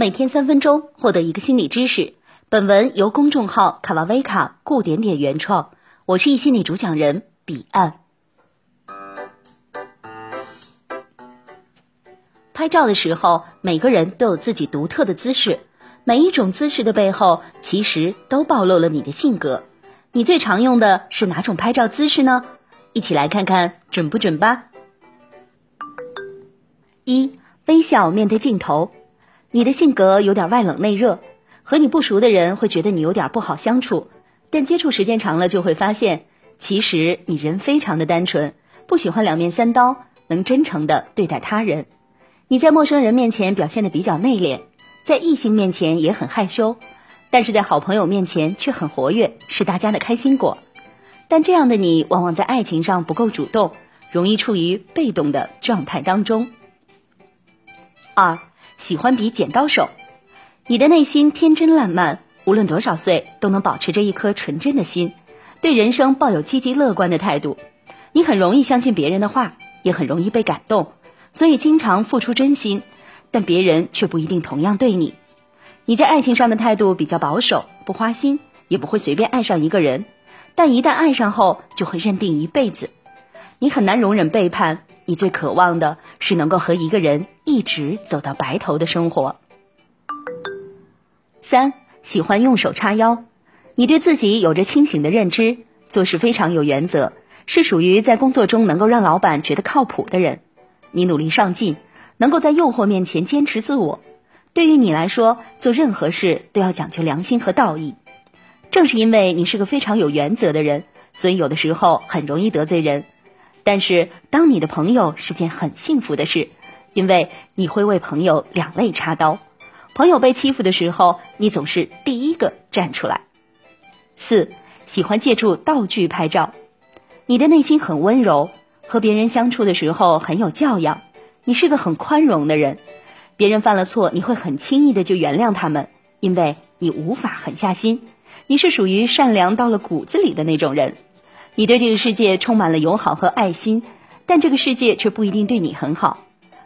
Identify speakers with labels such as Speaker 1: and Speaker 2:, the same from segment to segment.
Speaker 1: 每天三分钟，获得一个心理知识。本文由公众号卡瓦威卡顾点点原创，我是一心理主讲人彼岸。拍照的时候，每个人都有自己独特的姿势，每一种姿势的背后，其实都暴露了你的性格。你最常用的是哪种拍照姿势呢？一起来看看准不准吧。一微笑面对镜头，你的性格有点外冷内热，和你不熟的人会觉得你有点不好相处，但接触时间长了就会发现，其实你人非常的单纯，不喜欢两面三刀，能真诚的对待他人。你在陌生人面前表现的比较内敛，在异性面前也很害羞，但是在好朋友面前却很活跃，是大家的开心果。但这样的你往往在爱情上不够主动，容易处于被动的状态当中。二，喜欢比剪刀手，你的内心天真烂漫，无论多少岁都能保持着一颗纯真的心，对人生抱有积极乐观的态度。你很容易相信别人的话，也很容易被感动。所以经常付出真心，但别人却不一定同样对你。你在爱情上的态度比较保守，不花心，也不会随便爱上一个人。但一旦爱上后，就会认定一辈子。你很难容忍背叛，你最渴望的是能够和一个人一直走到白头的生活。三，喜欢用手叉腰。你对自己有着清醒的认知，做事非常有原则，是属于在工作中能够让老板觉得靠谱的人。你努力上进，能够在诱惑面前坚持自我。对于你来说，做任何事都要讲究良心和道义。正是因为你是个非常有原则的人，所以有的时候很容易得罪人。但是，当你的朋友是件很幸福的事，因为你会为朋友两肋插刀。朋友被欺负的时候，你总是第一个站出来。四，喜欢借助道具拍照。你的内心很温柔。和别人相处的时候很有教养，你是个很宽容的人，别人犯了错你会很轻易的就原谅他们，因为你无法狠下心，你是属于善良到了骨子里的那种人，你对这个世界充满了友好和爱心，但这个世界却不一定对你很好，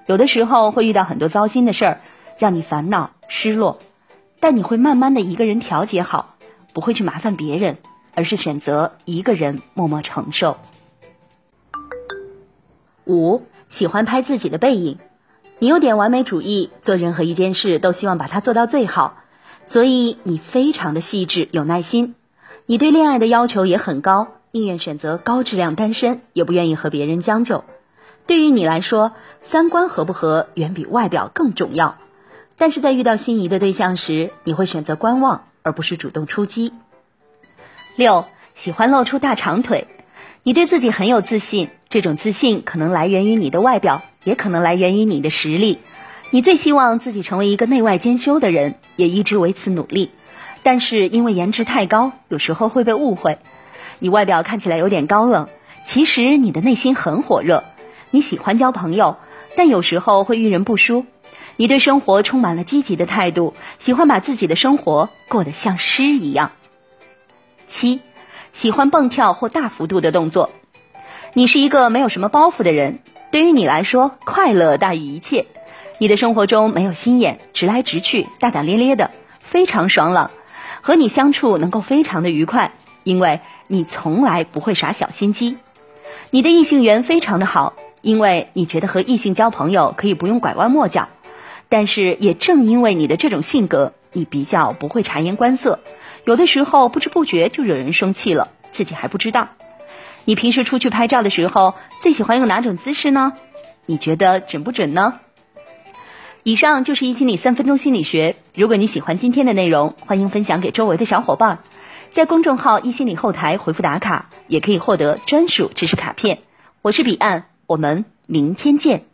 Speaker 1: 有的时候会遇到很多糟心的事儿，让你烦恼失落，但你会慢慢的一个人调节好，不会去麻烦别人，而是选择一个人默默承受。五喜欢拍自己的背影，你有点完美主义，做任何一件事都希望把它做到最好，所以你非常的细致有耐心。你对恋爱的要求也很高，宁愿选择高质量单身，也不愿意和别人将就。对于你来说，三观合不合远比外表更重要。但是在遇到心仪的对象时，你会选择观望，而不是主动出击。六喜欢露出大长腿。你对自己很有自信，这种自信可能来源于你的外表，也可能来源于你的实力。你最希望自己成为一个内外兼修的人，也一直为此努力。但是因为颜值太高，有时候会被误会。你外表看起来有点高冷，其实你的内心很火热。你喜欢交朋友，但有时候会遇人不淑。你对生活充满了积极的态度，喜欢把自己的生活过得像诗一样。七。喜欢蹦跳或大幅度的动作，你是一个没有什么包袱的人。对于你来说，快乐大于一切。你的生活中没有心眼，直来直去，大大咧咧的，非常爽朗。和你相处能够非常的愉快，因为你从来不会耍小心机。你的异性缘非常的好，因为你觉得和异性交朋友可以不用拐弯抹角。但是也正因为你的这种性格，你比较不会察言观色。有的时候不知不觉就惹人生气了，自己还不知道。你平时出去拍照的时候，最喜欢用哪种姿势呢？你觉得准不准呢？以上就是一心理三分钟心理学。如果你喜欢今天的内容，欢迎分享给周围的小伙伴，在公众号一心理后台回复打卡，也可以获得专属知识卡片。我是彼岸，我们明天见。